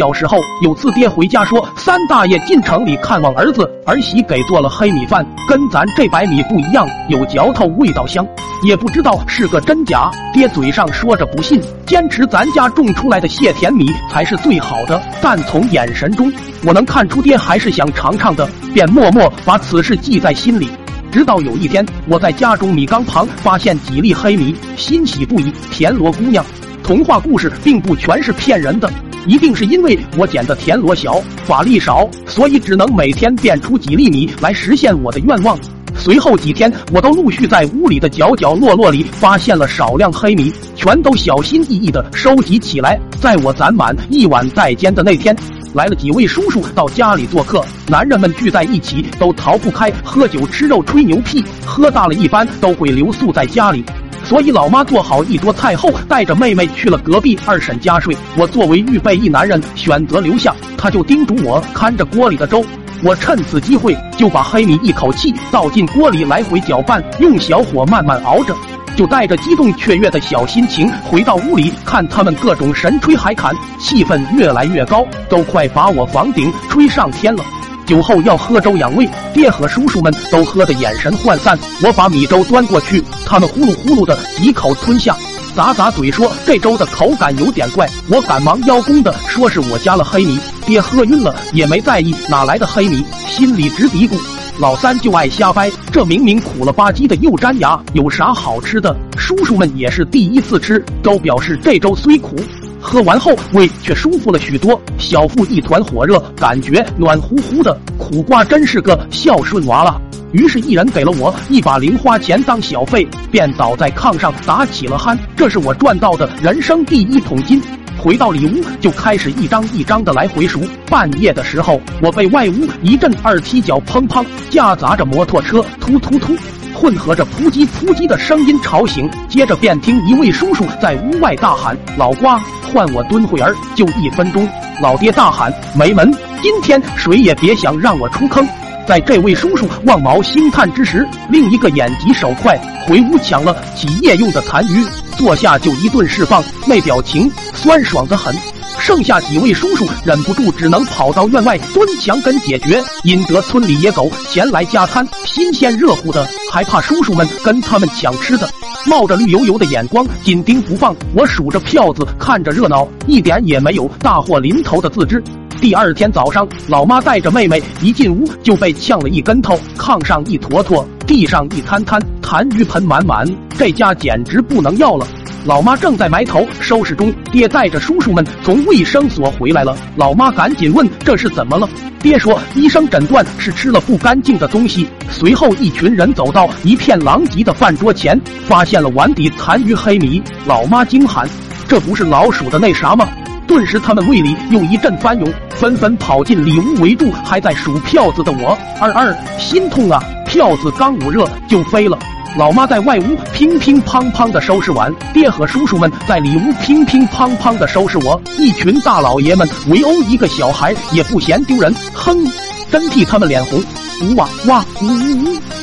小时候有次爹回家说，三大爷进城里看望儿子，儿媳给做了黑米饭，跟咱这白米不一样，有嚼头，味道香。也不知道是个真假，爹嘴上说着不信，坚持咱家种出来的蟹田米才是最好的。但从眼神中，我能看出爹还是想尝尝的，便默默把此事记在心里。直到有一天，我在家中米缸旁发现几粒黑米，欣喜不已。田螺姑娘，童话故事并不全是骗人的，一定是因为我捡的田螺小，法力少，所以只能每天变出几粒米来实现我的愿望。随后几天，我都陆续在屋里的角角落落里发现了少量黑米，全都小心翼翼地收集起来。在我攒满一碗待煎的那天。来了几位叔叔到家里做客，男人们聚在一起都逃不开喝酒吃肉吹牛屁，喝大了一般都会留宿在家里，所以老妈做好一桌菜后，带着妹妹去了隔壁二婶家睡。我作为预备役男人选择留下，他就叮嘱我看着锅里的粥。我趁此机会就把黑米一口气倒进锅里来回搅拌，用小火慢慢熬着。就带着激动雀跃的小心情回到屋里，看他们各种神吹海侃，气氛越来越高，都快把我房顶吹上天了。酒后要喝粥养胃，爹和叔叔们都喝得眼神涣散。我把米粥端过去，他们呼噜呼噜的几口吞下，咂咂嘴说这粥的口感有点怪。我赶忙邀功的说是我加了黑米，爹喝晕了也没在意哪来的黑米，心里直嘀咕。老三就爱瞎掰，这明明苦了吧唧的又粘牙，有啥好吃的？叔叔们也是第一次吃，都表示这粥虽苦，喝完后胃却舒服了许多，小腹一团火热，感觉暖乎乎的。苦瓜真是个孝顺娃了。于是，一人给了我一把零花钱当小费，便倒在炕上打起了鼾。这是我赚到的人生第一桶金。回到里屋，就开始一张一张的来回数。半夜的时候，我被外屋一阵二踢脚砰砰，夹杂着摩托车突突突，混合着扑叽扑叽的声音吵醒。接着便听一位叔叔在屋外大喊：“老瓜，换我蹲会儿，就一分钟。”老爹大喊：“没门！今天谁也别想让我出坑。”在这位叔叔望毛兴叹之时，另一个眼疾手快回屋抢了起夜用的残余。坐下就一顿释放，那表情酸爽的很。剩下几位叔叔忍不住，只能跑到院外蹲墙根解决。引得村里野狗前来加餐，新鲜热乎的，还怕叔叔们跟他们抢吃的，冒着绿油油的眼光紧盯不放。我数着票子，看着热闹，一点也没有大祸临头的自知。第二天早上，老妈带着妹妹一进屋就被呛了一跟头，炕上一坨坨，地上一摊摊，痰盂盆满满，这家简直不能要了。老妈正在埋头收拾中，爹带着叔叔们从卫生所回来了。老妈赶紧问：“这是怎么了？”爹说：“医生诊断是吃了不干净的东西。”随后，一群人走到一片狼藉的饭桌前，发现了碗底残余黑米。老妈惊喊：“这不是老鼠的那啥吗？”顿时，他们胃里又一阵翻涌，纷纷跑进里屋围住还在数票子的我。二二，心痛啊！票子刚捂热就飞了。老妈在外屋乒乒乓乓的收拾碗，爹和叔叔们在里屋乒乒乓乓的收拾我。一群大老爷们围殴一个小孩也不嫌丢人，哼，真替他们脸红。呜哇哇，呜呜呜。